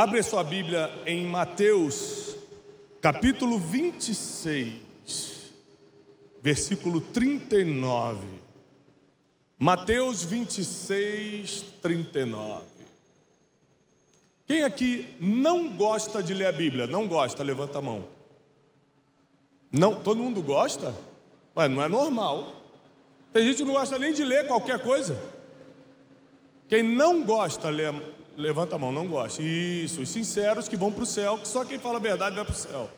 Abre sua Bíblia em Mateus, capítulo 26, versículo 39. Mateus 26, 39. Quem aqui não gosta de ler a Bíblia? Não gosta, levanta a mão. Não, todo mundo gosta? Mas não é normal. Tem gente que não gosta nem de ler qualquer coisa. Quem não gosta, levanta a mão, não gosta. Isso, os sinceros que vão para o céu, que só quem fala a verdade vai para o céu.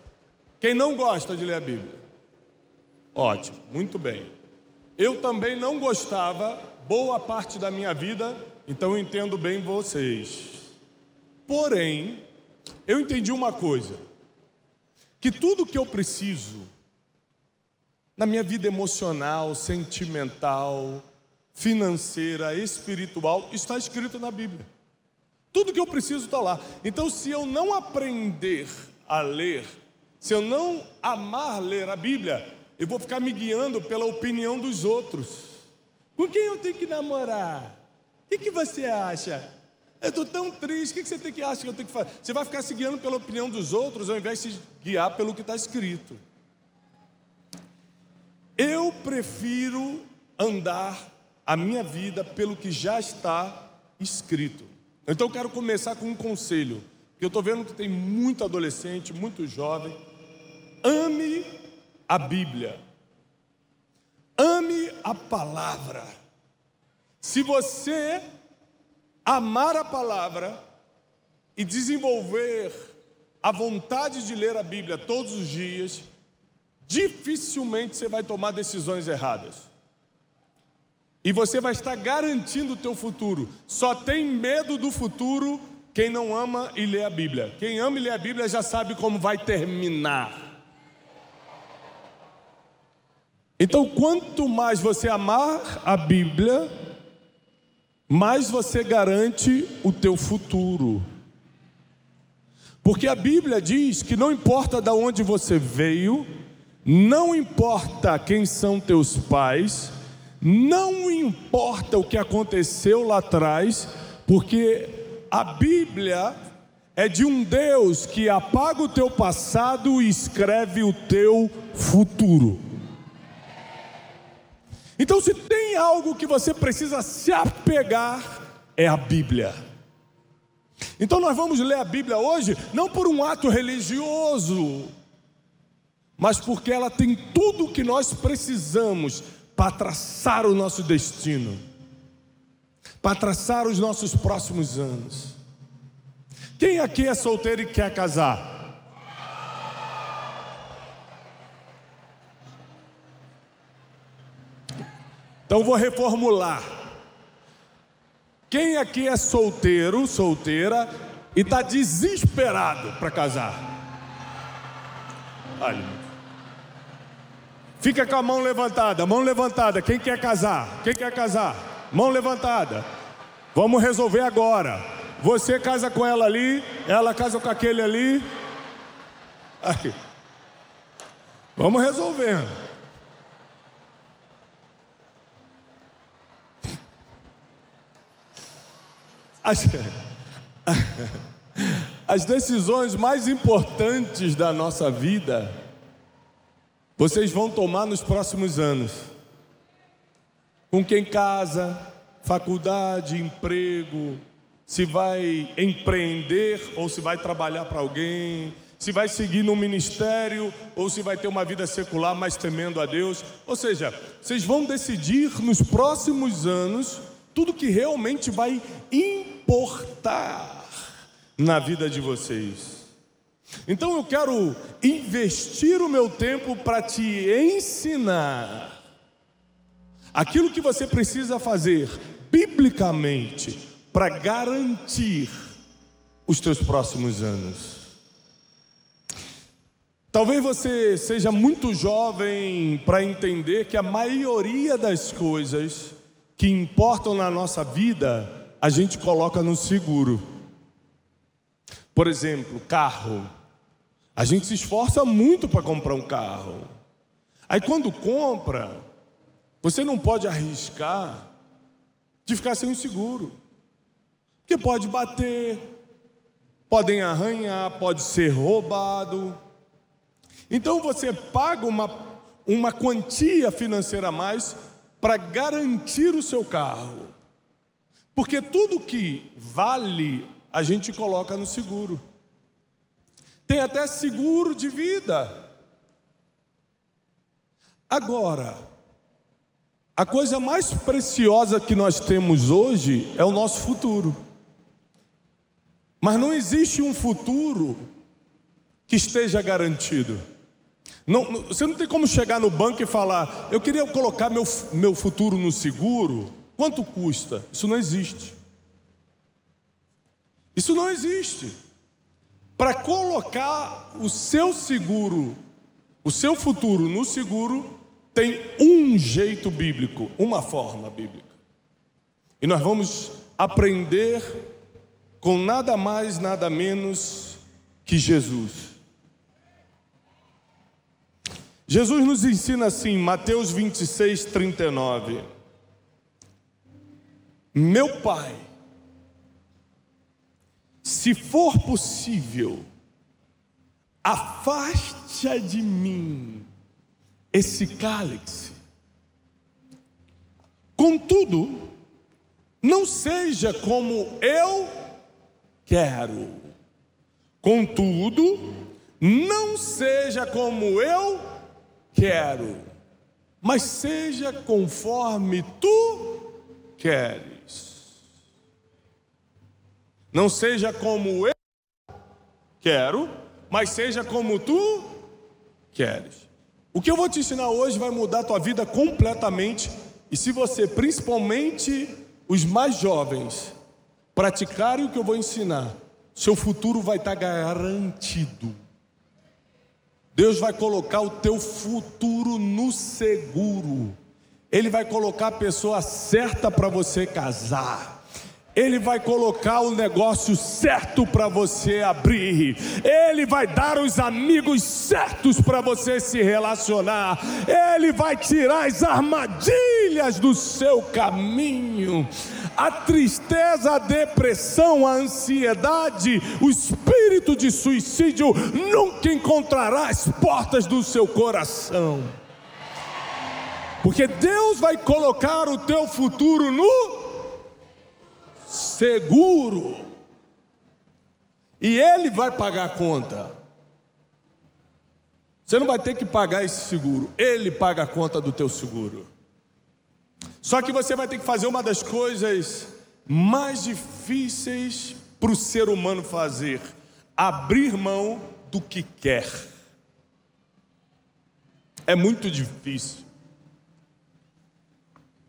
Quem não gosta de ler a Bíblia? Ótimo, muito bem. Eu também não gostava, boa parte da minha vida, então eu entendo bem vocês. Porém, eu entendi uma coisa: que tudo que eu preciso na minha vida emocional, sentimental, financeira, espiritual, está escrito na Bíblia. Tudo que eu preciso está lá. Então, se eu não aprender a ler, se eu não amar ler a Bíblia, eu vou ficar me guiando pela opinião dos outros. Com quem eu tenho que namorar? O que, que você acha? Eu estou tão triste, o que, que você tem que achar que eu tenho que fazer? Você vai ficar se guiando pela opinião dos outros ao invés de se guiar pelo que está escrito. Eu prefiro andar a minha vida pelo que já está escrito. Então eu quero começar com um conselho, que eu estou vendo que tem muito adolescente, muito jovem. Ame a Bíblia. Ame a palavra. Se você amar a palavra e desenvolver a vontade de ler a Bíblia todos os dias, dificilmente você vai tomar decisões erradas. E você vai estar garantindo o teu futuro. Só tem medo do futuro quem não ama e lê a Bíblia. Quem ama e lê a Bíblia já sabe como vai terminar. Então, quanto mais você amar a Bíblia, mais você garante o teu futuro. Porque a Bíblia diz que não importa de onde você veio, não importa quem são teus pais, não importa o que aconteceu lá atrás, porque a Bíblia é de um Deus que apaga o teu passado e escreve o teu futuro. Então, se tem algo que você precisa se apegar, é a Bíblia. Então, nós vamos ler a Bíblia hoje, não por um ato religioso, mas porque ela tem tudo o que nós precisamos para traçar o nosso destino, para traçar os nossos próximos anos. Quem aqui é solteiro e quer casar? Então vou reformular. Quem aqui é solteiro, solteira e está desesperado para casar? Olha. Fica com a mão levantada, mão levantada. Quem quer casar? Quem quer casar? Mão levantada. Vamos resolver agora. Você casa com ela ali, ela casa com aquele ali. Aqui. Vamos resolvendo. As, as decisões mais importantes da nossa vida vocês vão tomar nos próximos anos. Com quem casa, faculdade, emprego, se vai empreender ou se vai trabalhar para alguém, se vai seguir no ministério ou se vai ter uma vida secular mais temendo a Deus. Ou seja, vocês vão decidir nos próximos anos tudo que realmente vai importar na vida de vocês. Então eu quero investir o meu tempo para te ensinar aquilo que você precisa fazer biblicamente para garantir os teus próximos anos. Talvez você seja muito jovem para entender que a maioria das coisas que importam na nossa vida a gente coloca no seguro. Por exemplo, carro. A gente se esforça muito para comprar um carro. Aí quando compra, você não pode arriscar de ficar sem o seguro. Porque pode bater, podem arranhar, pode ser roubado. Então você paga uma, uma quantia financeira a mais para garantir o seu carro. Porque tudo que vale a gente coloca no seguro. Tem até seguro de vida. Agora, a coisa mais preciosa que nós temos hoje é o nosso futuro. Mas não existe um futuro que esteja garantido. Não, você não tem como chegar no banco e falar: eu queria colocar meu, meu futuro no seguro, quanto custa? Isso não existe. Isso não existe. Para colocar o seu seguro, o seu futuro no seguro, tem um jeito bíblico, uma forma bíblica. E nós vamos aprender com nada mais, nada menos que Jesus. Jesus nos ensina assim, Mateus 26, 39. Meu Pai, se for possível, afaste de mim esse cálice. Contudo, não seja como eu quero. Contudo, não seja como eu quero, mas seja conforme tu queres. Não seja como eu quero, mas seja como tu queres. O que eu vou te ensinar hoje vai mudar a tua vida completamente. E se você, principalmente os mais jovens, praticarem o que eu vou ensinar, seu futuro vai estar garantido. Deus vai colocar o teu futuro no seguro. Ele vai colocar a pessoa certa para você casar. Ele vai colocar o negócio certo para você abrir. Ele vai dar os amigos certos para você se relacionar. Ele vai tirar as armadilhas do seu caminho. A tristeza, a depressão, a ansiedade, o espírito de suicídio nunca encontrará as portas do seu coração. Porque Deus vai colocar o teu futuro no seguro. E ele vai pagar a conta. Você não vai ter que pagar esse seguro, ele paga a conta do teu seguro. Só que você vai ter que fazer uma das coisas mais difíceis para o ser humano fazer: abrir mão do que quer. É muito difícil.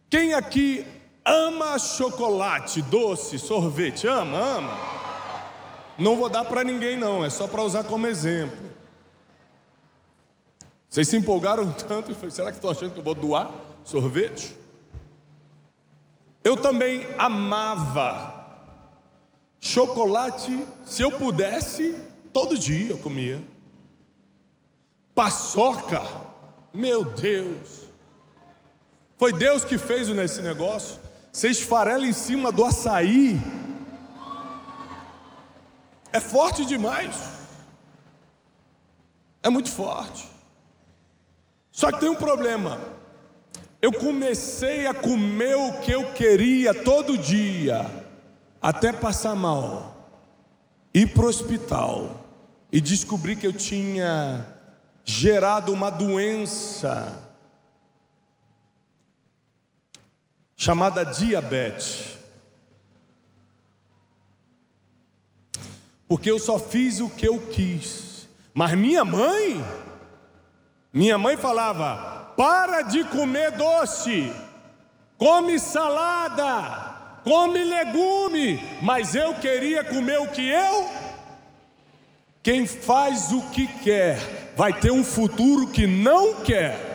Quem aqui ama chocolate, doce, sorvete, ama, ama. Não vou dar para ninguém não, é só para usar como exemplo. Vocês se empolgaram tanto e será que estão achando que eu vou doar sorvete? Eu também amava chocolate, se eu pudesse, todo dia eu comia. Paçoca, meu Deus. Foi Deus que fez nesse negócio. Você esfarela em cima do açaí. É forte demais. É muito forte. Só que tem um problema. Eu comecei a comer o que eu queria todo dia, até passar mal, ir para o hospital e descobri que eu tinha gerado uma doença chamada diabetes. Porque eu só fiz o que eu quis. Mas minha mãe, minha mãe falava: para de comer doce, come salada, come legume, mas eu queria comer o que eu. Quem faz o que quer vai ter um futuro que não quer.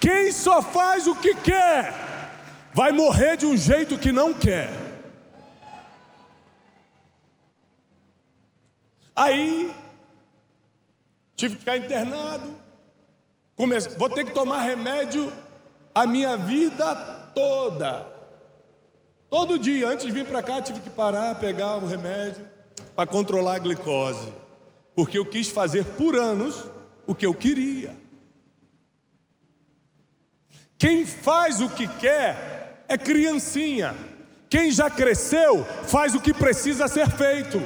Quem só faz o que quer, vai morrer de um jeito que não quer. Aí, tive que ficar internado, vou ter que tomar remédio a minha vida toda. Todo dia, antes de vir para cá, tive que parar, pegar o remédio para controlar a glicose, porque eu quis fazer por anos o que eu queria. Quem faz o que quer é criancinha. Quem já cresceu faz o que precisa ser feito.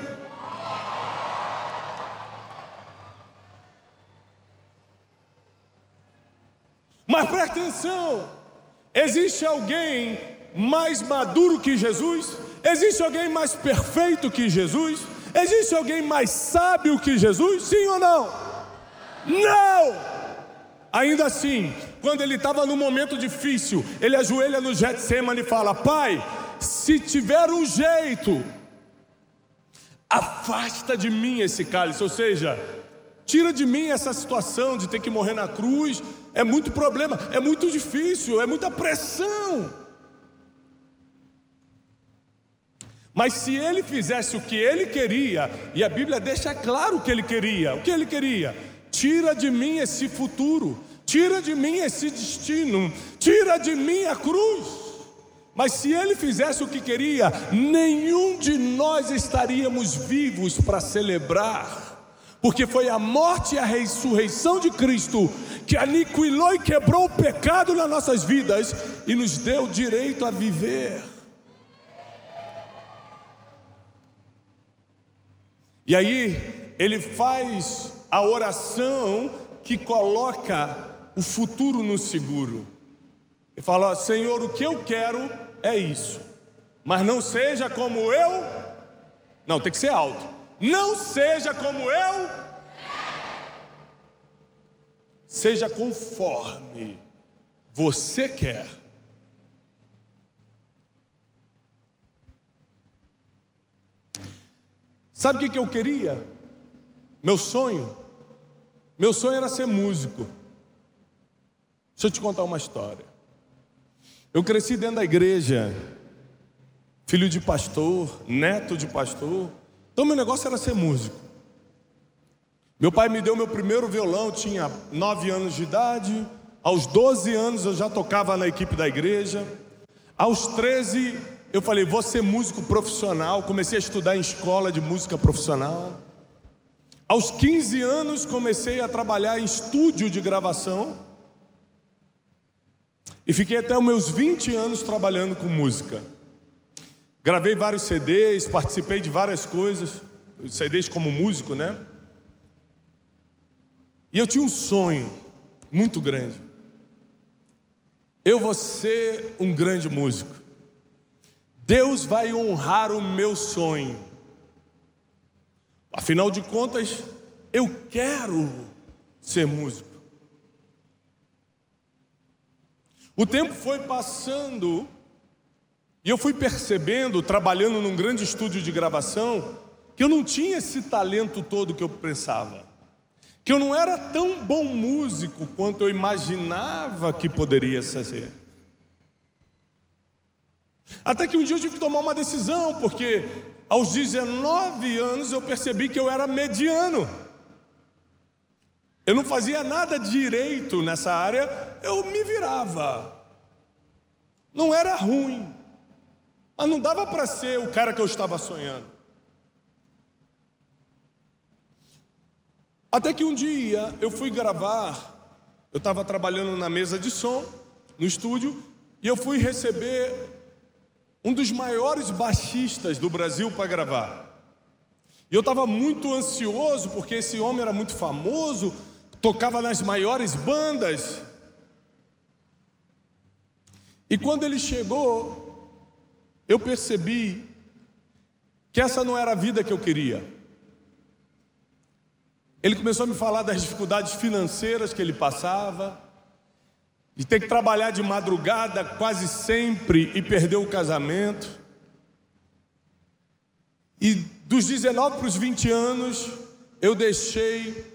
Mas presta atenção: existe alguém mais maduro que Jesus? Existe alguém mais perfeito que Jesus? Existe alguém mais sábio que Jesus? Sim ou não? Não! Ainda assim, quando ele estava num momento difícil, ele ajoelha no Getsemane e fala: Pai, se tiver um jeito, afasta de mim esse cálice, ou seja, tira de mim essa situação de ter que morrer na cruz. É muito problema, é muito difícil, é muita pressão. Mas se ele fizesse o que ele queria, e a Bíblia deixa claro o que ele queria, o que ele queria? Tira de mim esse futuro, tira de mim esse destino, tira de mim a cruz. Mas se ele fizesse o que queria, nenhum de nós estaríamos vivos para celebrar, porque foi a morte e a ressurreição de Cristo que aniquilou e quebrou o pecado nas nossas vidas e nos deu direito a viver. E aí, ele faz a oração que coloca o futuro no seguro. E fala: Senhor, o que eu quero é isso, mas não seja como eu. Não, tem que ser alto. Não seja como eu. Seja conforme você quer. Sabe o que, que eu queria? Meu sonho? Meu sonho era ser músico. Deixa eu te contar uma história. Eu cresci dentro da igreja, filho de pastor, neto de pastor. Então meu negócio era ser músico. Meu pai me deu meu primeiro violão, tinha nove anos de idade. Aos 12 anos eu já tocava na equipe da igreja. Aos 13 eu falei, vou ser músico profissional. Comecei a estudar em escola de música profissional. Aos 15 anos comecei a trabalhar em estúdio de gravação. E fiquei até os meus 20 anos trabalhando com música. Gravei vários CDs, participei de várias coisas, CDs como músico, né? E eu tinha um sonho muito grande. Eu vou ser um grande músico. Deus vai honrar o meu sonho. Afinal de contas, eu quero ser músico. O tempo foi passando e eu fui percebendo, trabalhando num grande estúdio de gravação, que eu não tinha esse talento todo que eu pensava. Que eu não era tão bom músico quanto eu imaginava que poderia ser. Até que um dia eu tive que tomar uma decisão, porque aos 19 anos eu percebi que eu era mediano. Eu não fazia nada direito nessa área, eu me virava. Não era ruim, mas não dava para ser o cara que eu estava sonhando. Até que um dia eu fui gravar, eu estava trabalhando na mesa de som, no estúdio, e eu fui receber um dos maiores baixistas do Brasil para gravar. E eu estava muito ansioso, porque esse homem era muito famoso, tocava nas maiores bandas. E quando ele chegou, eu percebi que essa não era a vida que eu queria. Ele começou a me falar das dificuldades financeiras que ele passava, de ter que trabalhar de madrugada quase sempre e perder o casamento. E dos 19 para os 20 anos, eu deixei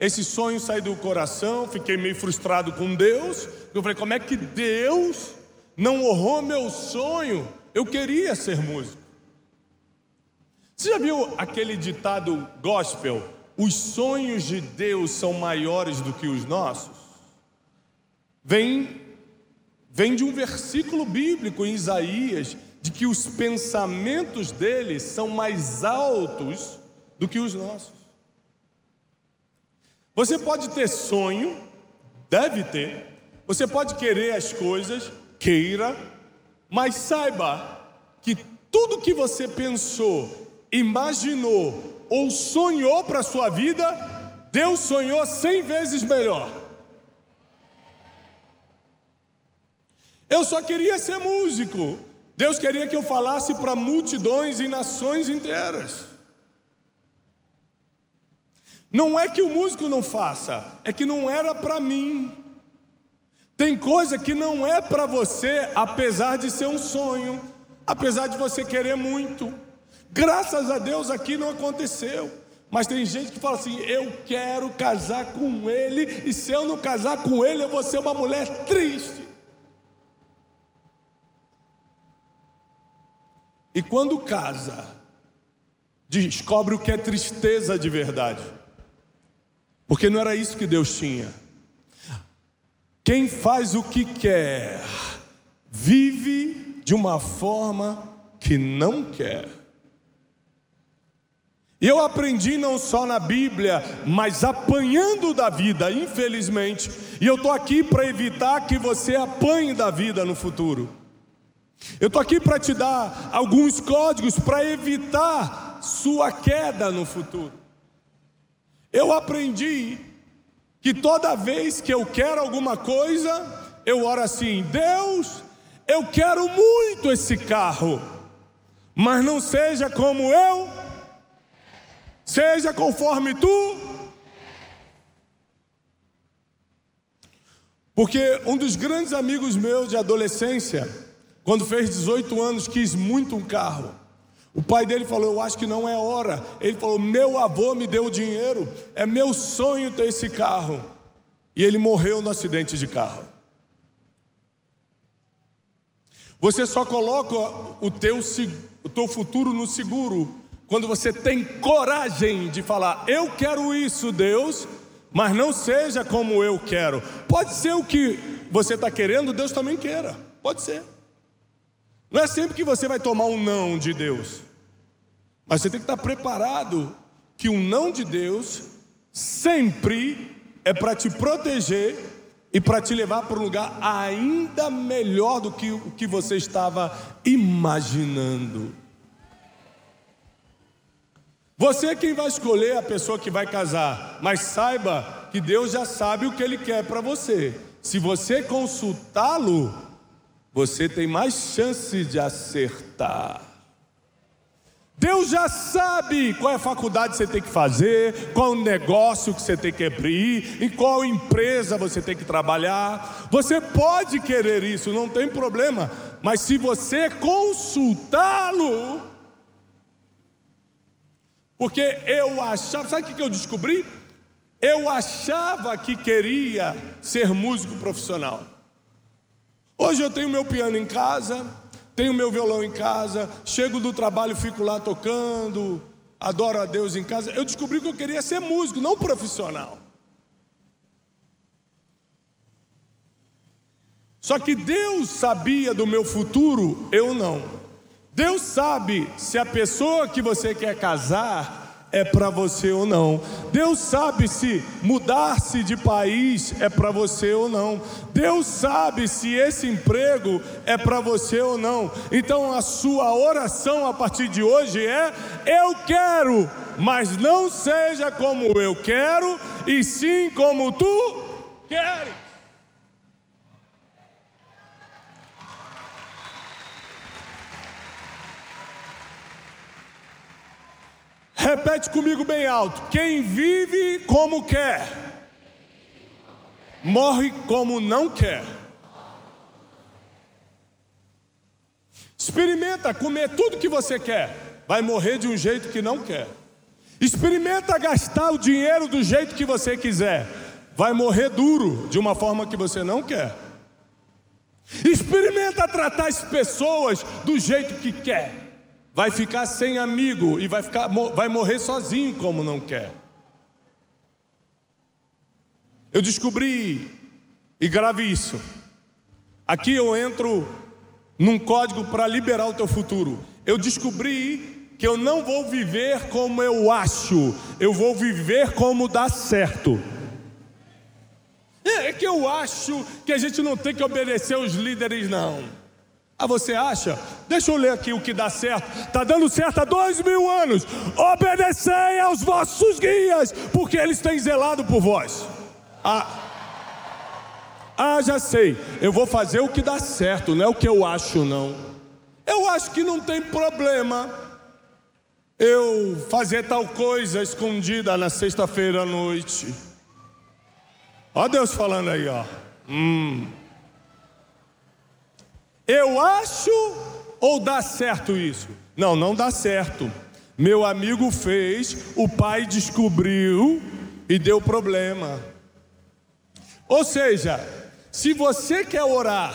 esse sonho sair do coração, fiquei meio frustrado com Deus. Eu falei: como é que Deus não honrou meu sonho? Eu queria ser músico. Você já viu aquele ditado gospel? Os sonhos de Deus são maiores do que os nossos? Vem vem de um versículo bíblico em Isaías, de que os pensamentos deles são mais altos do que os nossos. Você pode ter sonho, deve ter, você pode querer as coisas, queira, mas saiba que tudo que você pensou, imaginou ou sonhou para a sua vida, Deus sonhou cem vezes melhor. Eu só queria ser músico. Deus queria que eu falasse para multidões e nações inteiras. Não é que o músico não faça, é que não era para mim. Tem coisa que não é para você, apesar de ser um sonho, apesar de você querer muito. Graças a Deus aqui não aconteceu. Mas tem gente que fala assim: eu quero casar com ele, e se eu não casar com ele, eu vou ser uma mulher triste. E quando casa, descobre o que é tristeza de verdade. Porque não era isso que Deus tinha. Quem faz o que quer, vive de uma forma que não quer. E eu aprendi não só na Bíblia, mas apanhando da vida, infelizmente. E eu estou aqui para evitar que você apanhe da vida no futuro. Eu estou aqui para te dar alguns códigos para evitar sua queda no futuro. Eu aprendi que toda vez que eu quero alguma coisa, eu oro assim: Deus, eu quero muito esse carro, mas não seja como eu, seja conforme tu. Porque um dos grandes amigos meus de adolescência, quando fez 18 anos, quis muito um carro. O pai dele falou: Eu acho que não é hora. Ele falou: Meu avô me deu dinheiro, é meu sonho ter esse carro. E ele morreu no acidente de carro. Você só coloca o teu, o teu futuro no seguro quando você tem coragem de falar: Eu quero isso, Deus, mas não seja como eu quero. Pode ser o que você está querendo, Deus também queira. Pode ser. Não é sempre que você vai tomar um não de Deus, mas você tem que estar preparado que um não de Deus sempre é para te proteger e para te levar para um lugar ainda melhor do que o que você estava imaginando. Você é quem vai escolher a pessoa que vai casar, mas saiba que Deus já sabe o que Ele quer para você. Se você consultá-lo, você tem mais chance de acertar. Deus já sabe qual é a faculdade que você tem que fazer, qual o negócio que você tem que abrir, em qual empresa você tem que trabalhar. Você pode querer isso, não tem problema, mas se você consultá-lo, porque eu achava, sabe o que eu descobri? Eu achava que queria ser músico profissional. Hoje eu tenho meu piano em casa, tenho meu violão em casa, chego do trabalho, fico lá tocando, adoro a Deus em casa. Eu descobri que eu queria ser músico, não profissional. Só que Deus sabia do meu futuro, eu não. Deus sabe se a pessoa que você quer casar é para você ou não. Deus sabe se mudar-se de país é para você ou não. Deus sabe se esse emprego é para você ou não. Então a sua oração a partir de hoje é: eu quero, mas não seja como eu quero, e sim como tu queres. Repete comigo bem alto: quem vive como quer, morre como não quer. Experimenta comer tudo que você quer, vai morrer de um jeito que não quer. Experimenta gastar o dinheiro do jeito que você quiser, vai morrer duro de uma forma que você não quer. Experimenta tratar as pessoas do jeito que quer vai ficar sem amigo e vai, ficar, vai morrer sozinho como não quer. Eu descobri, e grave isso, Aqui eu entro num código para liberar o teu futuro. Eu descobri que eu não vou viver como eu acho, eu vou viver como dá certo. É que eu acho que a gente não tem que obedecer os líderes, não. Ah, você acha? Deixa eu ler aqui o que dá certo. Está dando certo há dois mil anos. Obedecei aos vossos guias, porque eles têm zelado por vós. Ah, ah, já sei. Eu vou fazer o que dá certo, não é o que eu acho, não. Eu acho que não tem problema eu fazer tal coisa escondida na sexta-feira à noite. Ó Deus falando aí, ó. Hum. Eu acho ou dá certo isso? Não, não dá certo. Meu amigo fez, o pai descobriu e deu problema. Ou seja, se você quer orar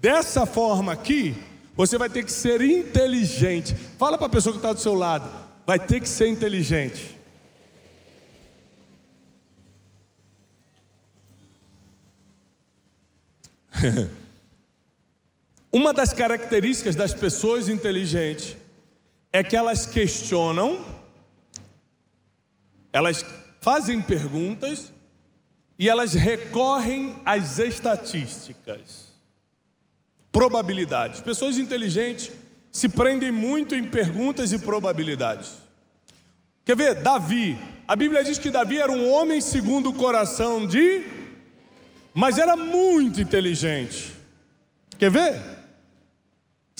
dessa forma aqui, você vai ter que ser inteligente. Fala para a pessoa que está do seu lado, vai ter que ser inteligente. Uma das características das pessoas inteligentes é que elas questionam, elas fazem perguntas e elas recorrem às estatísticas, probabilidades. Pessoas inteligentes se prendem muito em perguntas e probabilidades. Quer ver? Davi. A Bíblia diz que Davi era um homem segundo o coração de. Mas era muito inteligente. Quer ver?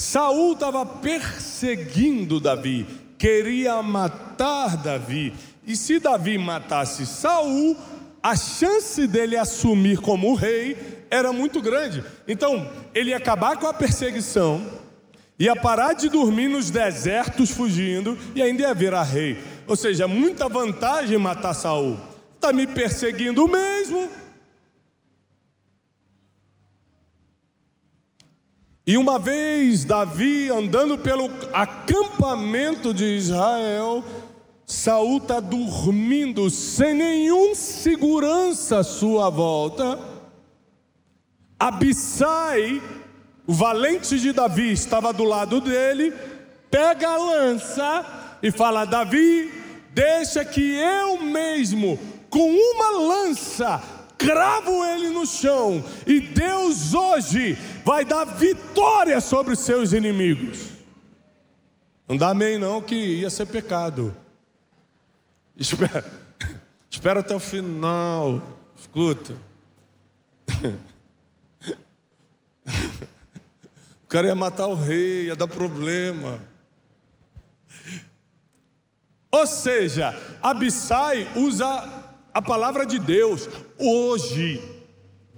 Saul estava perseguindo Davi, queria matar Davi. E se Davi matasse Saul, a chance dele assumir como rei era muito grande. Então, ele ia acabar com a perseguição, ia parar de dormir nos desertos fugindo e ainda ia virar rei. Ou seja, muita vantagem matar Saul. Está me perseguindo mesmo. E uma vez Davi andando pelo acampamento de Israel, Saul está dormindo sem nenhum segurança à sua volta. Abissai, o valente de Davi, estava do lado dele, pega a lança e fala: Davi, deixa que eu mesmo, com uma lança, cravo ele no chão, e Deus hoje vai dar vitória sobre os seus inimigos. Não dá amém, não, que ia ser pecado. Espera, espera até o final. Escuta. O cara ia matar o rei, ia dar problema. Ou seja, Abissai usa a palavra de Deus. Hoje,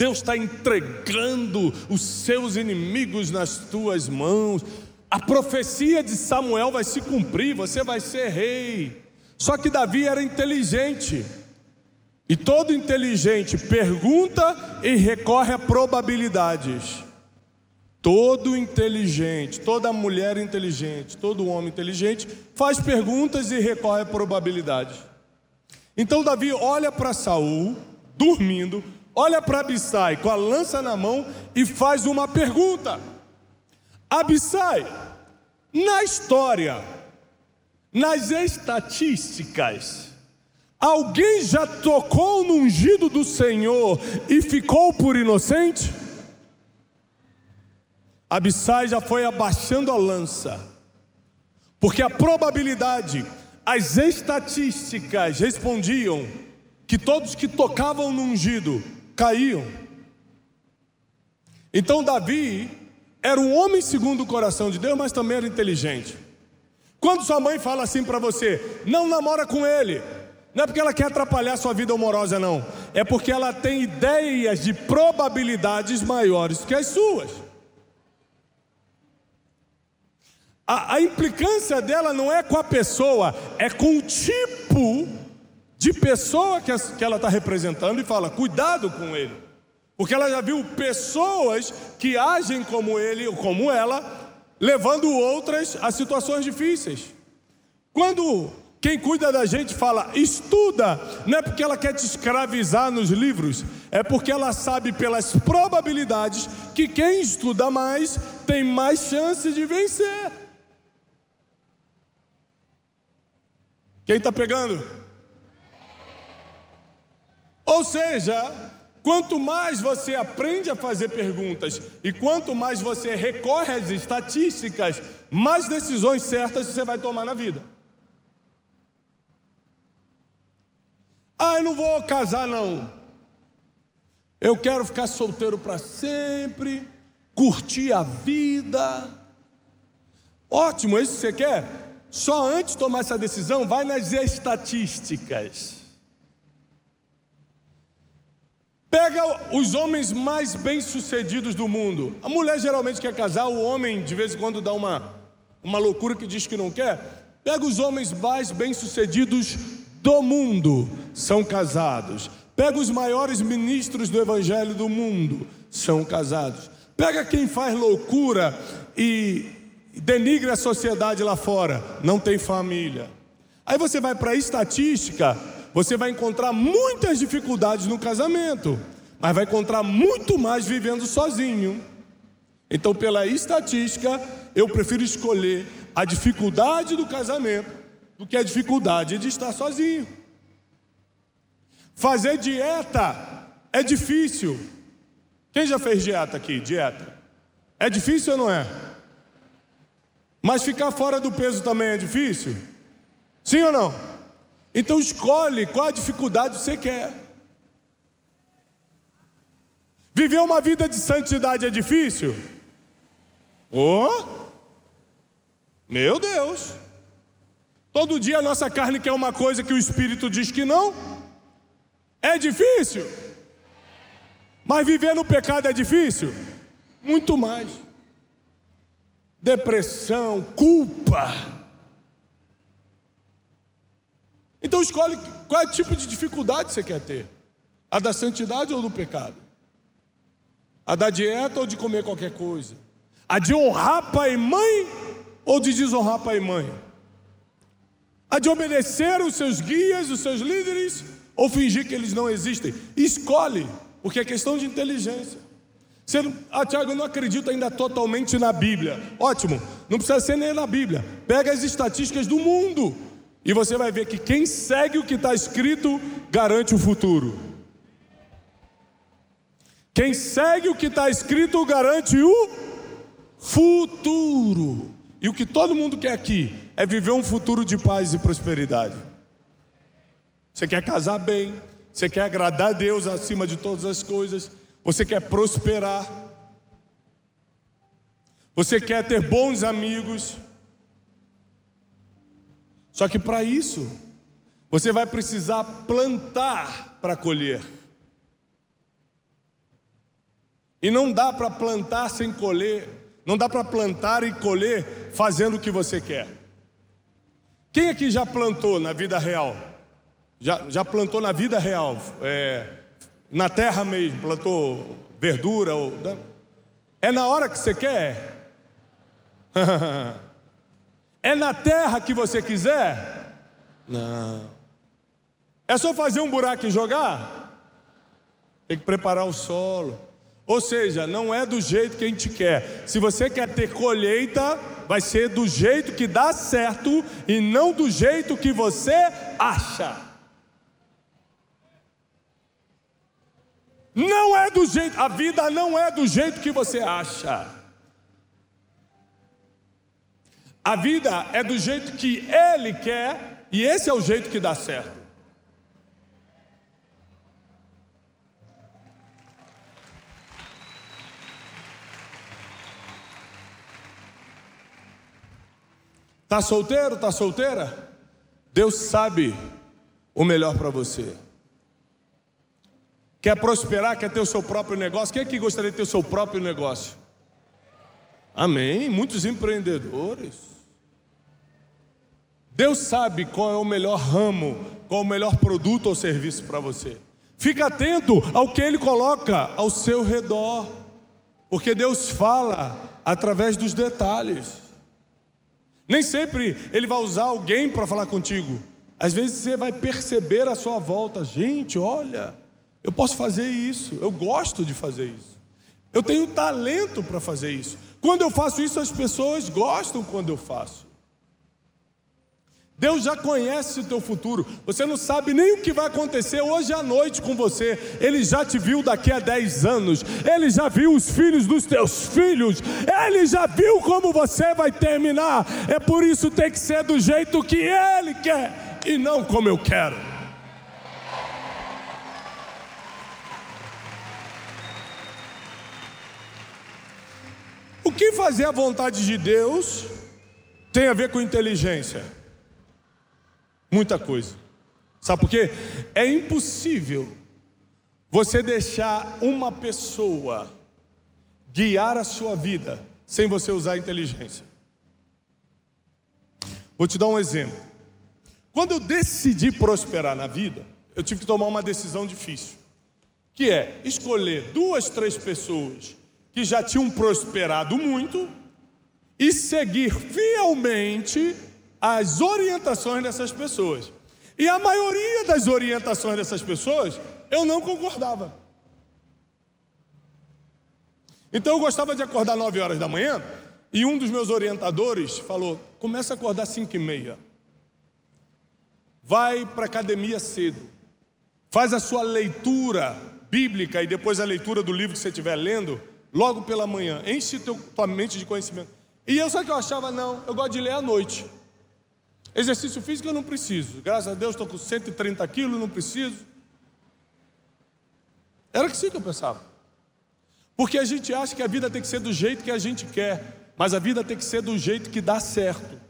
Deus está entregando os seus inimigos nas tuas mãos. A profecia de Samuel vai se cumprir, você vai ser rei. Só que Davi era inteligente. E todo inteligente pergunta e recorre a probabilidades. Todo inteligente, toda mulher inteligente, todo homem inteligente faz perguntas e recorre a probabilidades. Então Davi olha para Saul, dormindo, olha para Abissai com a lança na mão e faz uma pergunta. Abissai, na história, nas estatísticas, alguém já tocou no ungido do Senhor e ficou por inocente? Abissai já foi abaixando a lança, porque a probabilidade, as estatísticas respondiam que todos que tocavam no ungido caíam. Então Davi era um homem segundo o coração de Deus, mas também era inteligente. Quando sua mãe fala assim para você, não namora com ele, não é porque ela quer atrapalhar sua vida amorosa, não. É porque ela tem ideias de probabilidades maiores que as suas. A, a implicância dela não é com a pessoa, é com o tipo de pessoa que, que ela está representando e fala: cuidado com ele. Porque ela já viu pessoas que agem como ele ou como ela levando outras a situações difíceis. Quando Quem cuida da gente fala, estuda, não é porque ela quer te escravizar nos livros, é porque ela sabe pelas probabilidades que quem estuda mais tem mais chance de vencer. Quem está pegando? Ou seja, quanto mais você aprende a fazer perguntas e quanto mais você recorre às estatísticas, mais decisões certas você vai tomar na vida. Ah, eu não vou casar não. Eu quero ficar solteiro para sempre, curtir a vida. Ótimo, é isso que você quer? Só antes de tomar essa decisão, vai nas estatísticas. Pega os homens mais bem-sucedidos do mundo. A mulher geralmente quer casar, o homem de vez em quando dá uma, uma loucura que diz que não quer. Pega os homens mais bem-sucedidos do mundo são casados. Pega os maiores ministros do evangelho do mundo, são casados. Pega quem faz loucura e denigre a sociedade lá fora, não tem família. Aí você vai para a estatística, você vai encontrar muitas dificuldades no casamento, mas vai encontrar muito mais vivendo sozinho. Então, pela estatística, eu prefiro escolher a dificuldade do casamento do que a dificuldade de estar sozinho. Fazer dieta é difícil. Quem já fez dieta aqui? Dieta. É difícil ou não é? Mas ficar fora do peso também é difícil? Sim ou não? Então escolhe qual a dificuldade você quer. Viver uma vida de santidade é difícil? Oh! Meu Deus! Todo dia a nossa carne quer uma coisa que o Espírito diz que não. É difícil. Mas viver no pecado é difícil? Muito mais. Depressão, culpa. Então escolhe qual é o tipo de dificuldade você quer ter: a da santidade ou do pecado? A da dieta ou de comer qualquer coisa? A de honrar pai e mãe ou de desonrar pai e mãe? a de obedecer os seus guias, os seus líderes, ou fingir que eles não existem. Escolhe, porque é questão de inteligência. Você ah, Tiago, eu não acredito ainda totalmente na Bíblia. Ótimo, não precisa ser nem na Bíblia. Pega as estatísticas do mundo e você vai ver que quem segue o que está escrito garante o futuro. Quem segue o que está escrito garante o futuro. E o que todo mundo quer aqui é viver um futuro de paz e prosperidade. Você quer casar bem, você quer agradar a Deus acima de todas as coisas, você quer prosperar, você quer ter bons amigos. Só que para isso, você vai precisar plantar para colher. E não dá para plantar sem colher não dá para plantar e colher fazendo o que você quer. Quem aqui já plantou na vida real? Já, já plantou na vida real? É, na terra mesmo, plantou verdura? Ou, né? É na hora que você quer? é na terra que você quiser? Não. É só fazer um buraco e jogar? Tem que preparar o solo. Ou seja, não é do jeito que a gente quer. Se você quer ter colheita, vai ser do jeito que dá certo e não do jeito que você acha. Não é do jeito, a vida não é do jeito que você acha. A vida é do jeito que Ele quer, e esse é o jeito que dá certo. Está solteiro? Está solteira? Deus sabe o melhor para você. Quer prosperar? Quer ter o seu próprio negócio? Quem é que gostaria de ter o seu próprio negócio? Amém. Muitos empreendedores. Deus sabe qual é o melhor ramo, qual é o melhor produto ou serviço para você. Fica atento ao que Ele coloca ao seu redor, porque Deus fala através dos detalhes. Nem sempre ele vai usar alguém para falar contigo. Às vezes você vai perceber à sua volta, gente, olha, eu posso fazer isso, eu gosto de fazer isso. Eu tenho talento para fazer isso. Quando eu faço isso, as pessoas gostam quando eu faço. Deus já conhece o teu futuro. Você não sabe nem o que vai acontecer hoje à noite com você. Ele já te viu daqui a 10 anos. Ele já viu os filhos dos teus filhos. Ele já viu como você vai terminar. É por isso tem que ser do jeito que ele quer e não como eu quero. O que fazer a vontade de Deus tem a ver com inteligência? Muita coisa. Sabe por quê? É impossível você deixar uma pessoa guiar a sua vida sem você usar inteligência. Vou te dar um exemplo. Quando eu decidi prosperar na vida, eu tive que tomar uma decisão difícil, que é escolher duas, três pessoas que já tinham prosperado muito e seguir fielmente as orientações dessas pessoas. E a maioria das orientações dessas pessoas eu não concordava. Então eu gostava de acordar 9 horas da manhã e um dos meus orientadores falou: começa a acordar 5 e meia. Vai para a academia cedo. Faz a sua leitura bíblica e depois a leitura do livro que você estiver lendo, logo pela manhã. Enche tua mente de conhecimento. E eu só que eu achava, não, eu gosto de ler à noite. Exercício físico eu não preciso. Graças a Deus estou com 130 quilos, não preciso. Era assim que eu pensava. Porque a gente acha que a vida tem que ser do jeito que a gente quer, mas a vida tem que ser do jeito que dá certo.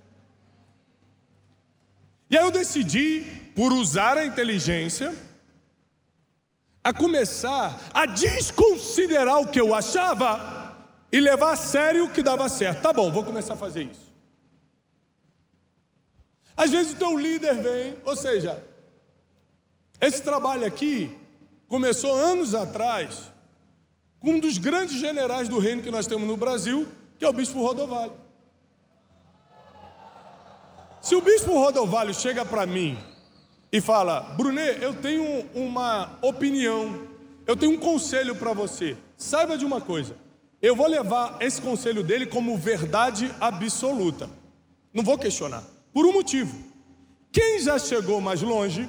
E aí eu decidi, por usar a inteligência, a começar a desconsiderar o que eu achava e levar a sério o que dava certo. Tá bom, vou começar a fazer isso. Às vezes o teu líder vem, ou seja, esse trabalho aqui começou anos atrás com um dos grandes generais do reino que nós temos no Brasil, que é o bispo Rodovalho. Se o bispo Rodovalho chega para mim e fala, Brunet, eu tenho uma opinião, eu tenho um conselho para você. Saiba de uma coisa, eu vou levar esse conselho dele como verdade absoluta. Não vou questionar. Por um motivo. Quem já chegou mais longe,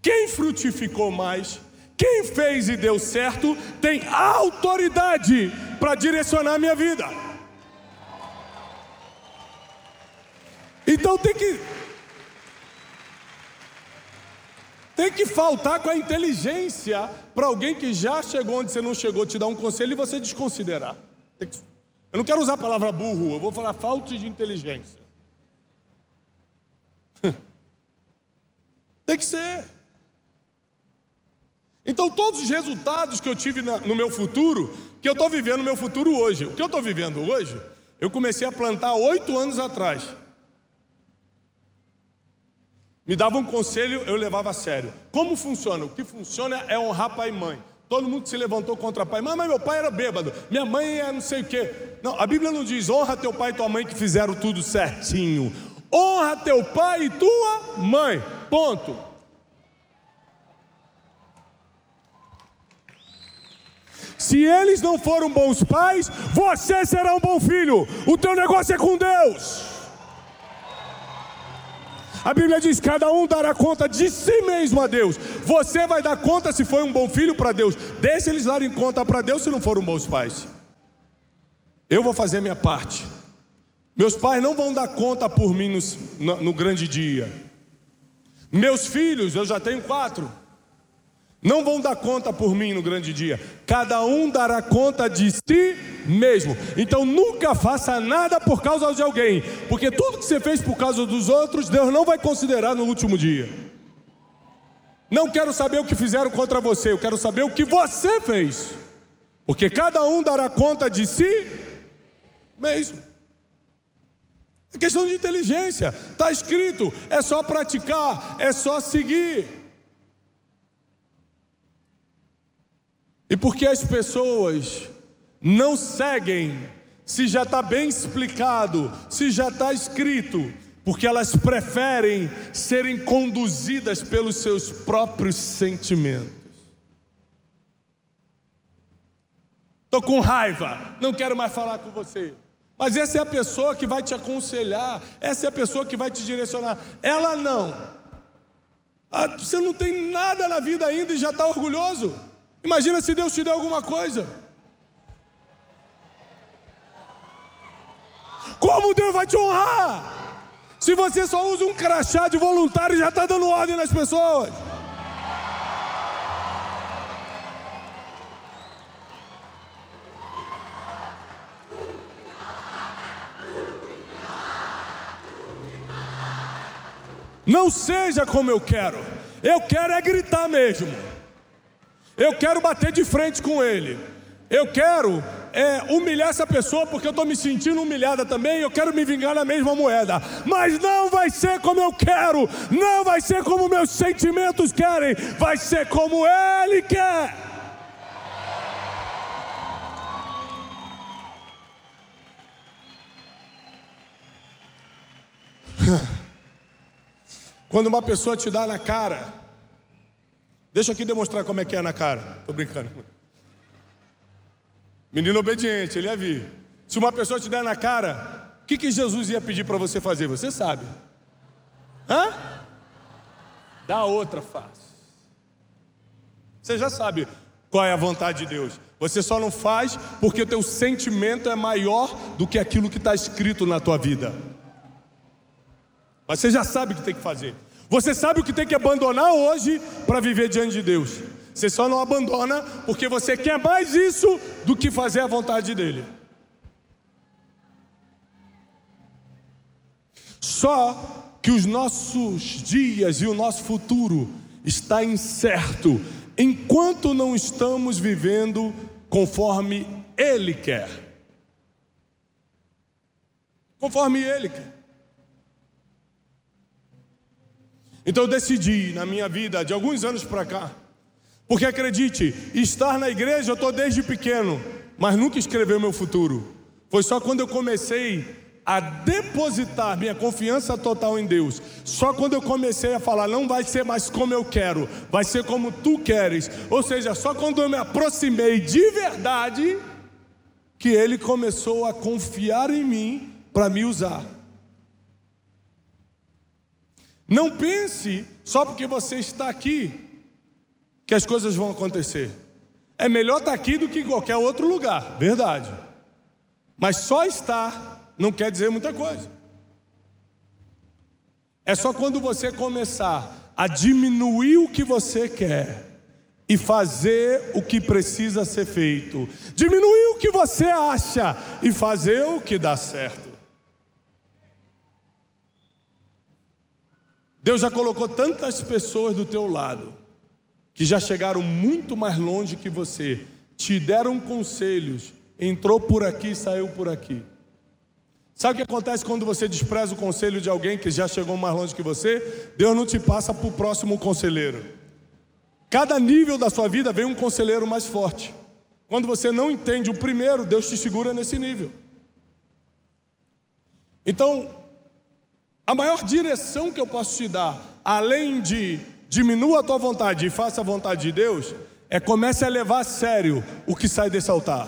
quem frutificou mais, quem fez e deu certo, tem autoridade para direcionar a minha vida. Então tem que tem que faltar com a inteligência para alguém que já chegou onde você não chegou te dar um conselho e você desconsiderar. Eu não quero usar a palavra burro, eu vou falar falta de inteligência. Tem que ser. Então, todos os resultados que eu tive no meu futuro, que eu estou vivendo no meu futuro hoje, o que eu estou vivendo hoje, eu comecei a plantar oito anos atrás. Me dava um conselho, eu levava a sério. Como funciona? O que funciona é honrar pai e mãe. Todo mundo se levantou contra pai. Mas, mas meu pai era bêbado, minha mãe é não sei o quê. Não, a Bíblia não diz honra teu pai e tua mãe que fizeram tudo certinho. Honra teu pai e tua mãe. Ponto. Se eles não foram bons pais, você será um bom filho. O teu negócio é com Deus. A Bíblia diz: cada um dará conta de si mesmo a Deus. Você vai dar conta se foi um bom filho para Deus. Deixa eles darem conta para Deus se não foram bons pais. Eu vou fazer minha parte. Meus pais não vão dar conta por mim no, no, no grande dia. Meus filhos, eu já tenho quatro, não vão dar conta por mim no grande dia. Cada um dará conta de si mesmo. Então nunca faça nada por causa de alguém, porque tudo que você fez por causa dos outros, Deus não vai considerar no último dia. Não quero saber o que fizeram contra você, eu quero saber o que você fez. Porque cada um dará conta de si mesmo. É questão de inteligência. Está escrito, é só praticar, é só seguir. E porque as pessoas não seguem, se já está bem explicado, se já está escrito, porque elas preferem serem conduzidas pelos seus próprios sentimentos. Estou com raiva, não quero mais falar com você. Mas essa é a pessoa que vai te aconselhar, essa é a pessoa que vai te direcionar. Ela não. Ah, você não tem nada na vida ainda e já está orgulhoso. Imagina se Deus te der alguma coisa. Como Deus vai te honrar? Se você só usa um crachá de voluntário, já está dando ordem nas pessoas. Não seja como eu quero. Eu quero é gritar mesmo. Eu quero bater de frente com ele. Eu quero é, humilhar essa pessoa porque eu estou me sentindo humilhada também. Eu quero me vingar na mesma moeda, mas não vai ser como eu quero, não vai ser como meus sentimentos querem, vai ser como Ele quer. Quando uma pessoa te dá na cara, deixa aqui demonstrar como é que é na cara. Estou brincando. Menino obediente, ele ia vir. Se uma pessoa te der na cara, o que, que Jesus ia pedir para você fazer? Você sabe. Hã? Dá outra face. Você já sabe qual é a vontade de Deus. Você só não faz porque o teu sentimento é maior do que aquilo que está escrito na tua vida. Mas você já sabe o que tem que fazer. Você sabe o que tem que abandonar hoje para viver diante de Deus. Você só não abandona porque você quer mais isso do que fazer a vontade dele. Só que os nossos dias e o nosso futuro está incerto enquanto não estamos vivendo conforme ele quer. Conforme ele quer. Então eu decidi na minha vida, de alguns anos para cá, porque acredite, estar na igreja eu estou desde pequeno, mas nunca escreveu meu futuro. Foi só quando eu comecei a depositar minha confiança total em Deus. Só quando eu comecei a falar, não vai ser mais como eu quero, vai ser como tu queres. Ou seja, só quando eu me aproximei de verdade, que Ele começou a confiar em mim para me usar. Não pense só porque você está aqui que as coisas vão acontecer. É melhor estar aqui do que em qualquer outro lugar, verdade. Mas só estar não quer dizer muita coisa. É só quando você começar a diminuir o que você quer e fazer o que precisa ser feito. Diminuir o que você acha e fazer o que dá certo. Deus já colocou tantas pessoas do teu lado que já chegaram muito mais longe que você, te deram conselhos, entrou por aqui saiu por aqui. Sabe o que acontece quando você despreza o conselho de alguém que já chegou mais longe que você? Deus não te passa para o próximo conselheiro. Cada nível da sua vida vem um conselheiro mais forte. Quando você não entende o primeiro, Deus te segura nesse nível. Então, a maior direção que eu posso te dar, além de diminua a tua vontade e faça a vontade de Deus, é comece a levar a sério o que sai desse altar.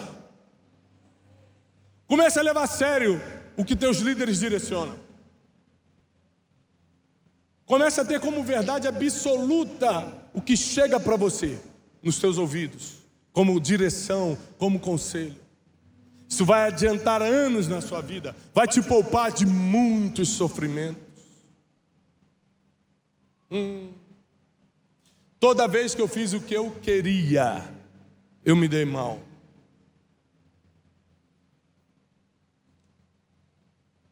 Comece a levar a sério o que teus líderes direcionam. Comece a ter como verdade absoluta o que chega para você nos teus ouvidos, como direção, como conselho. Isso vai adiantar anos na sua vida, vai te poupar de muitos sofrimentos. Hum. Toda vez que eu fiz o que eu queria, eu me dei mal.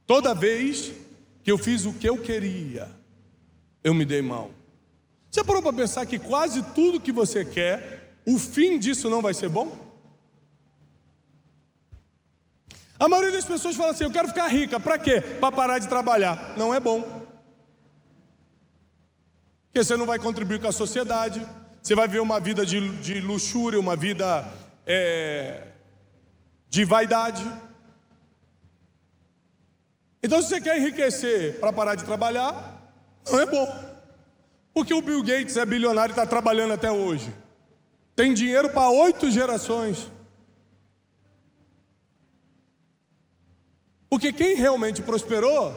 Toda vez que eu fiz o que eu queria, eu me dei mal. Você parou para pensar que quase tudo que você quer, o fim disso não vai ser bom? A maioria das pessoas fala assim: eu quero ficar rica, para quê? Para parar de trabalhar. Não é bom. Porque você não vai contribuir com a sociedade, você vai viver uma vida de, de luxúria, uma vida é, de vaidade. Então, se você quer enriquecer para parar de trabalhar, não é bom. Porque o Bill Gates é bilionário e está trabalhando até hoje. Tem dinheiro para oito gerações. Porque quem realmente prosperou,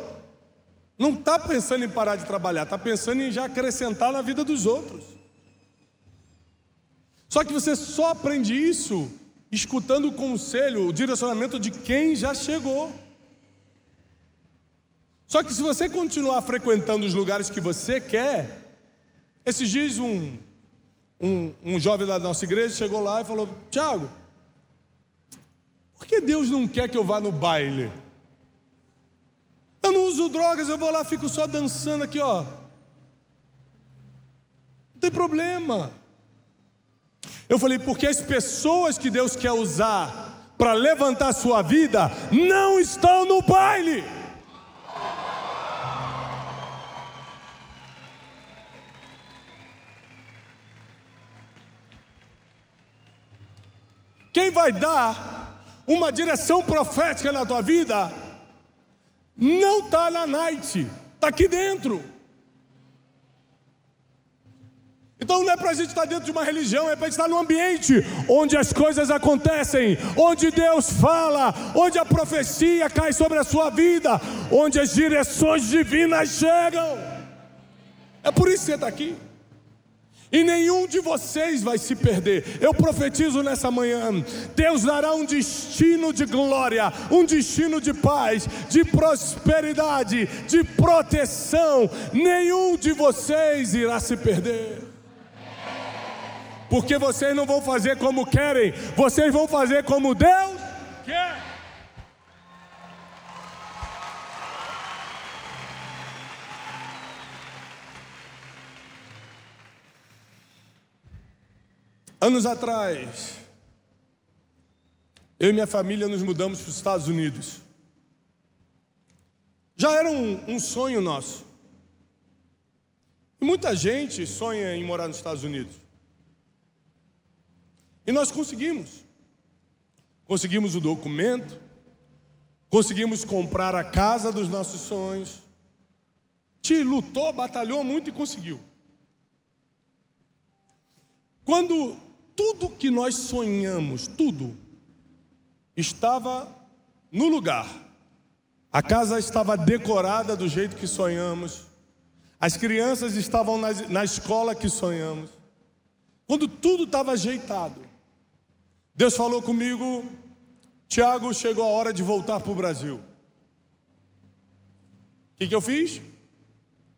não está pensando em parar de trabalhar, está pensando em já acrescentar na vida dos outros. Só que você só aprende isso escutando o conselho, o direcionamento de quem já chegou. Só que se você continuar frequentando os lugares que você quer, esses dias um, um, um jovem da nossa igreja chegou lá e falou: Tiago, por que Deus não quer que eu vá no baile? Eu não uso drogas, eu vou lá, fico só dançando aqui, ó. Não tem problema. Eu falei, porque as pessoas que Deus quer usar para levantar a sua vida não estão no baile. Quem vai dar uma direção profética na tua vida não está na night, está aqui dentro. Então não é para a gente estar tá dentro de uma religião, é para estar num ambiente onde as coisas acontecem, onde Deus fala, onde a profecia cai sobre a sua vida, onde as direções divinas chegam. É por isso que você está aqui e nenhum de vocês vai se perder. Eu profetizo nessa manhã: Deus dará um destino de glória, um destino de paz, de prosperidade, de proteção. Nenhum de vocês irá se perder. Porque vocês não vão fazer como querem, vocês vão fazer como Deus quer. Anos atrás, eu e minha família nos mudamos para os Estados Unidos. Já era um, um sonho nosso. E muita gente sonha em morar nos Estados Unidos. E nós conseguimos. Conseguimos o documento, conseguimos comprar a casa dos nossos sonhos. Te lutou, batalhou muito e conseguiu. Quando tudo que nós sonhamos, tudo, estava no lugar. A casa estava decorada do jeito que sonhamos. As crianças estavam na, na escola que sonhamos. Quando tudo estava ajeitado, Deus falou comigo: Tiago, chegou a hora de voltar para o Brasil. O que, que eu fiz?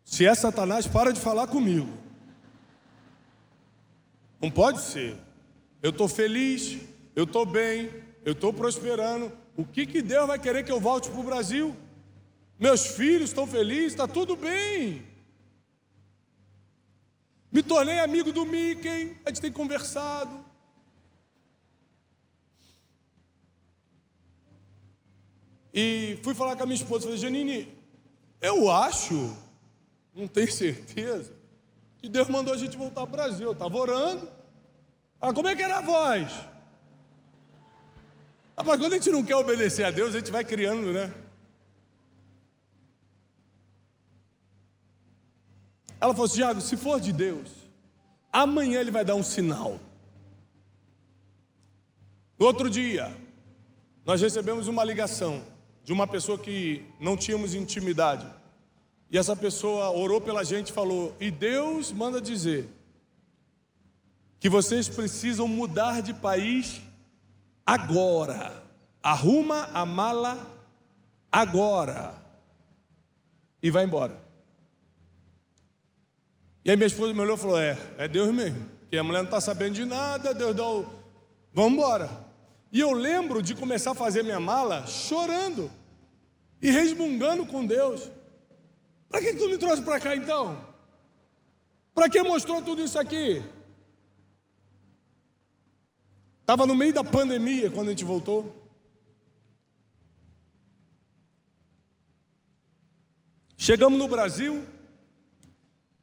Se é Satanás, para de falar comigo. Não pode ser. Eu estou feliz, eu estou bem, eu estou prosperando. O que, que Deus vai querer que eu volte para o Brasil? Meus filhos estão felizes, está tudo bem. Me tornei amigo do Mickey, a gente tem conversado. E fui falar com a minha esposa, falei, Janine, eu acho, não tenho certeza, que Deus mandou a gente voltar para o Brasil. Eu estava orando, ah, como é que era a voz? Rapaz, quando a gente não quer obedecer a Deus, a gente vai criando, né? Ela falou assim: Tiago, se for de Deus, amanhã ele vai dar um sinal. No outro dia, nós recebemos uma ligação de uma pessoa que não tínhamos intimidade. E essa pessoa orou pela gente e falou: E Deus manda dizer que vocês precisam mudar de país agora. Arruma a mala agora. E vai embora. E aí minha esposa me olhou e falou: É, é Deus mesmo. Que a mulher não está sabendo de nada, Deus dá o. Vamos embora. E eu lembro de começar a fazer minha mala chorando e resmungando com Deus. Para que, que tu me trouxe para cá então? Para que mostrou tudo isso aqui? Estava no meio da pandemia quando a gente voltou. Chegamos no Brasil,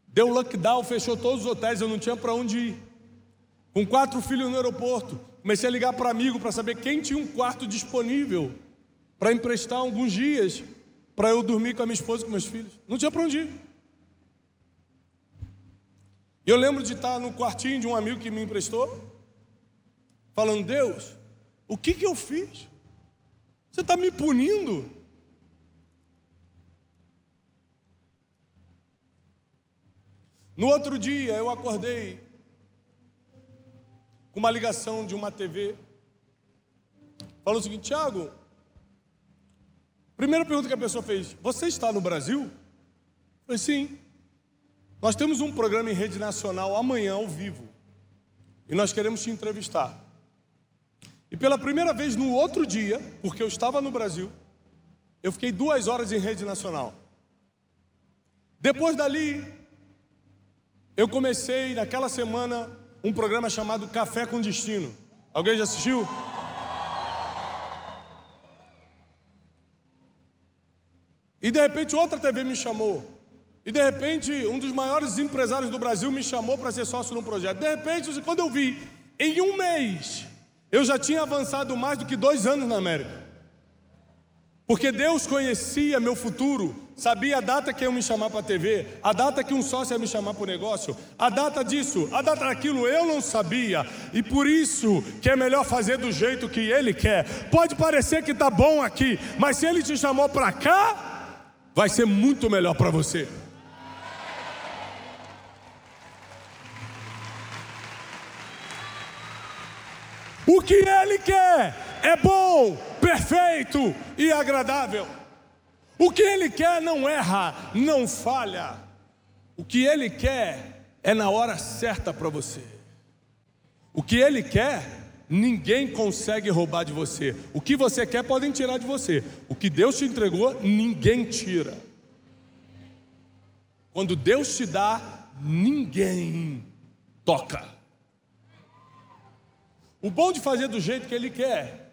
deu lockdown, fechou todos os hotéis, eu não tinha para onde ir. Com quatro filhos no aeroporto, comecei a ligar para amigo para saber quem tinha um quarto disponível para emprestar alguns dias. para eu dormir com a minha esposa e com meus filhos. Não tinha para onde ir. Eu lembro de estar no quartinho de um amigo que me emprestou, falando: Deus, o que, que eu fiz? Você está me punindo? No outro dia eu acordei com uma ligação de uma TV. Falou o seguinte, Tiago, primeira pergunta que a pessoa fez: Você está no Brasil? Eu falei, sim. Nós temos um programa em rede nacional amanhã ao vivo. E nós queremos te entrevistar. E pela primeira vez no outro dia, porque eu estava no Brasil, eu fiquei duas horas em rede nacional. Depois dali, eu comecei naquela semana um programa chamado Café com Destino. Alguém já assistiu? E de repente outra TV me chamou. E de repente, um dos maiores empresários do Brasil me chamou para ser sócio num projeto. De repente, quando eu vi, em um mês, eu já tinha avançado mais do que dois anos na América. Porque Deus conhecia meu futuro, sabia a data que ia me chamar para a TV, a data que um sócio ia me chamar para o negócio, a data disso, a data daquilo, eu não sabia. E por isso que é melhor fazer do jeito que Ele quer. Pode parecer que está bom aqui, mas se Ele te chamou para cá, vai ser muito melhor para você. O que Ele quer é bom, perfeito e agradável. O que Ele quer não erra, não falha. O que Ele quer é na hora certa para você. O que Ele quer, ninguém consegue roubar de você. O que você quer, podem tirar de você. O que Deus te entregou, ninguém tira. Quando Deus te dá, ninguém toca. O bom de fazer do jeito que Ele quer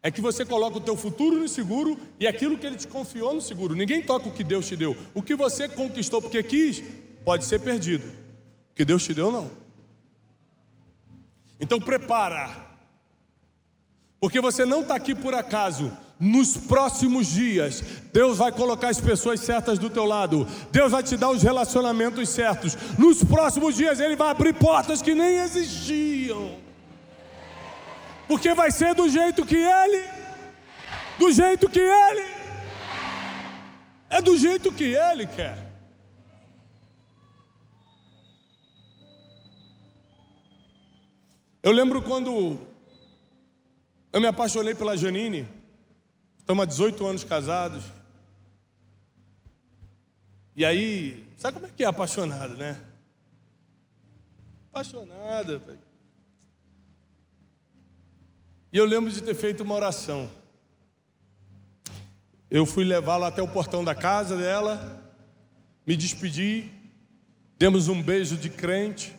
é que você coloca o teu futuro no seguro e aquilo que Ele te confiou no seguro. Ninguém toca o que Deus te deu. O que você conquistou porque quis pode ser perdido. O que Deus te deu não. Então prepara, porque você não está aqui por acaso. Nos próximos dias, Deus vai colocar as pessoas certas do teu lado. Deus vai te dar os relacionamentos certos. Nos próximos dias, Ele vai abrir portas que nem existiam. Porque vai ser do jeito que ele, do jeito que ele, é do jeito que ele quer. Eu lembro quando eu me apaixonei pela Janine, estamos há 18 anos casados. E aí, sabe como é que é apaixonado, né? Apaixonada, e eu lembro de ter feito uma oração. Eu fui levá-la até o portão da casa dela, me despedi, demos um beijo de crente.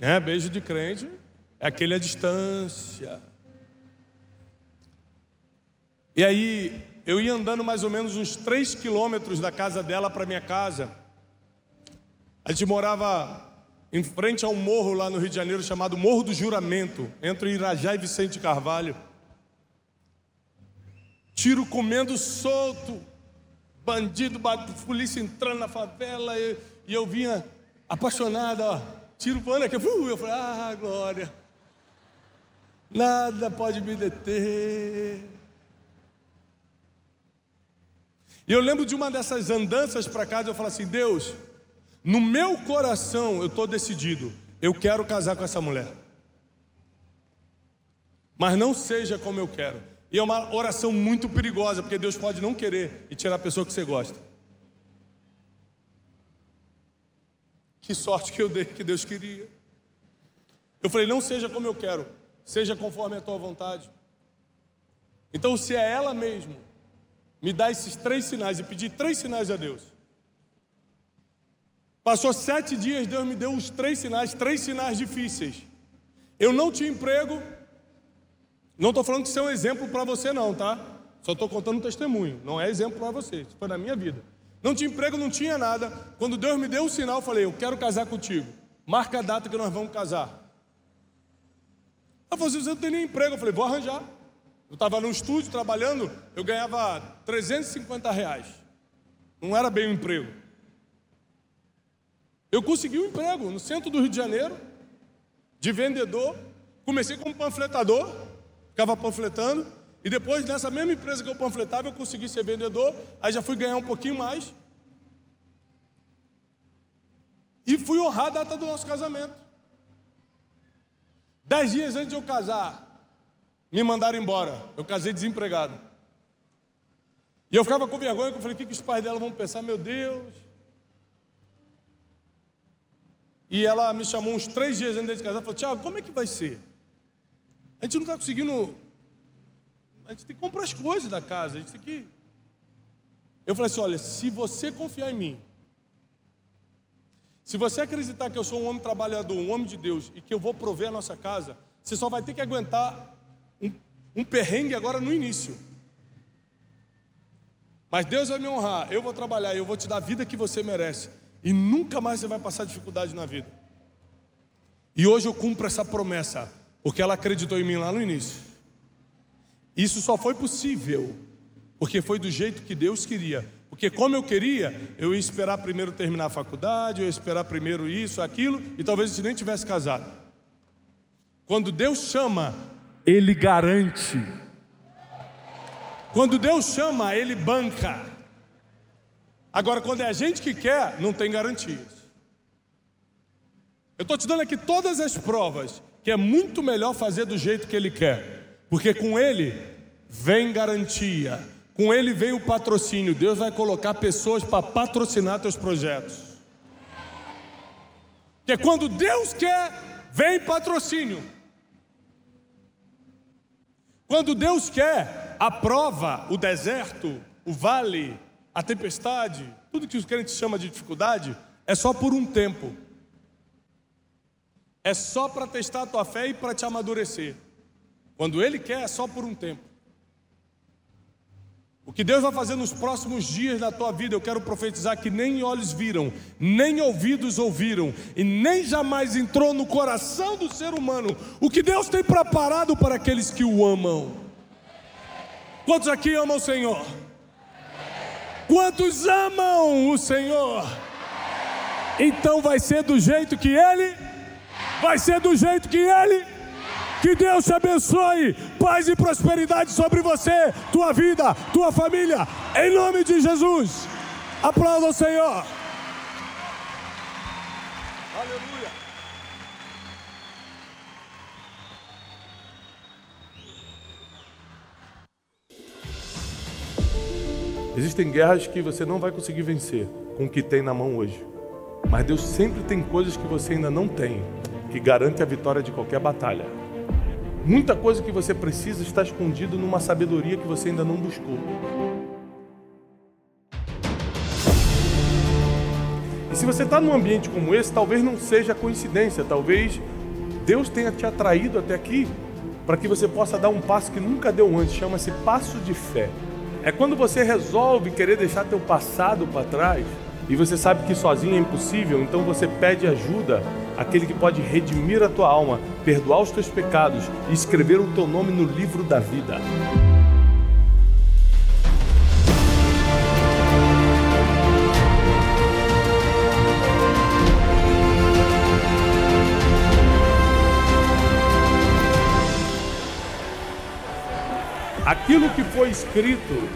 É, beijo de crente é aquele à distância. E aí, eu ia andando mais ou menos uns três quilômetros da casa dela para minha casa. A gente morava em frente a um morro lá no Rio de Janeiro chamado Morro do Juramento, entre Irajá e Vicente Carvalho. Tiro comendo solto, bandido, polícia entrando na favela, e, e eu vinha apaixonado, ó, tiro voando aqui, uh, eu falei, ah, glória, nada pode me deter. E eu lembro de uma dessas andanças para casa, eu falo assim, Deus, no meu coração eu estou decidido, eu quero casar com essa mulher. Mas não seja como eu quero. E é uma oração muito perigosa, porque Deus pode não querer e tirar a pessoa que você gosta. Que sorte que eu dei que Deus queria. Eu falei, não seja como eu quero, seja conforme a tua vontade. Então, se é ela mesmo, me dá esses três sinais e pedir três sinais a Deus. Passou sete dias, Deus me deu os três sinais, três sinais difíceis. Eu não tinha emprego. Não estou falando que isso é um exemplo para você, não, tá? Só estou contando um testemunho. Não é exemplo para você. Isso foi na minha vida. Não tinha emprego, não tinha nada. Quando Deus me deu o sinal, eu falei: Eu quero casar contigo. Marca a data que nós vamos casar. Ela falou: Você não tem nem emprego. Eu falei: Vou arranjar. Eu estava no estúdio trabalhando, eu ganhava 350 reais. Não era bem um emprego. Eu consegui um emprego no centro do Rio de Janeiro, de vendedor. Comecei como panfletador, ficava panfletando. E depois, nessa mesma empresa que eu panfletava, eu consegui ser vendedor. Aí já fui ganhar um pouquinho mais. E fui honrar a data do nosso casamento. Dez dias antes de eu casar, me mandaram embora. Eu casei desempregado. E eu ficava com vergonha, eu falei, o que, que os pais dela vão pensar? Meu Deus. E ela me chamou uns três dias antes de casar e falou, Tiago, como é que vai ser? A gente não está conseguindo. A gente tem que comprar as coisas da casa, a gente tem que. Eu falei assim: olha, se você confiar em mim, se você acreditar que eu sou um homem trabalhador, um homem de Deus e que eu vou prover a nossa casa, você só vai ter que aguentar um, um perrengue agora no início. Mas Deus vai me honrar, eu vou trabalhar, eu vou te dar a vida que você merece. E nunca mais você vai passar dificuldade na vida. E hoje eu cumpro essa promessa, porque ela acreditou em mim lá no início. Isso só foi possível, porque foi do jeito que Deus queria. Porque como eu queria, eu ia esperar primeiro terminar a faculdade, eu ia esperar primeiro isso, aquilo, e talvez a gente nem tivesse casado. Quando Deus chama, Ele garante. Quando Deus chama, Ele banca. Agora, quando é a gente que quer, não tem garantias. Eu estou te dando aqui todas as provas que é muito melhor fazer do jeito que Ele quer, porque com Ele vem garantia, com Ele vem o patrocínio. Deus vai colocar pessoas para patrocinar teus projetos. Porque quando Deus quer, vem patrocínio. Quando Deus quer, a prova, o deserto, o vale, a tempestade, tudo que os crentes chamam de dificuldade, é só por um tempo. É só para testar a tua fé e para te amadurecer. Quando Ele quer, é só por um tempo. O que Deus vai fazer nos próximos dias da tua vida, eu quero profetizar que nem olhos viram, nem ouvidos ouviram, e nem jamais entrou no coração do ser humano o que Deus tem preparado para aqueles que o amam. Quantos aqui amam o Senhor? Quantos amam o Senhor? Então vai ser do jeito que Ele, vai ser do jeito que Ele. Que Deus te abençoe, paz e prosperidade sobre você, tua vida, tua família, em nome de Jesus. Aplauda o Senhor. Aleluia. Existem guerras que você não vai conseguir vencer com o que tem na mão hoje. Mas Deus sempre tem coisas que você ainda não tem, que garante a vitória de qualquer batalha. Muita coisa que você precisa está escondido numa sabedoria que você ainda não buscou. E se você está num ambiente como esse, talvez não seja coincidência, talvez Deus tenha te atraído até aqui para que você possa dar um passo que nunca deu antes, chama-se passo de fé. É quando você resolve querer deixar teu passado para trás e você sabe que sozinho é impossível, então você pede ajuda àquele que pode redimir a tua alma, perdoar os teus pecados e escrever o teu nome no livro da vida. Aquilo que foi escrito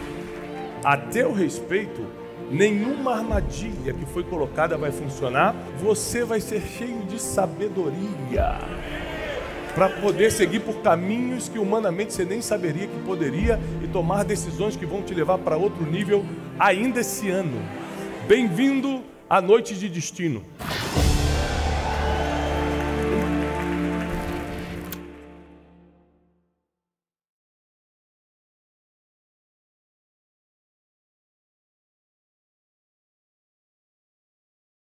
a teu respeito, nenhuma armadilha que foi colocada vai funcionar. Você vai ser cheio de sabedoria para poder seguir por caminhos que humanamente você nem saberia que poderia e tomar decisões que vão te levar para outro nível ainda esse ano. Bem-vindo à noite de destino.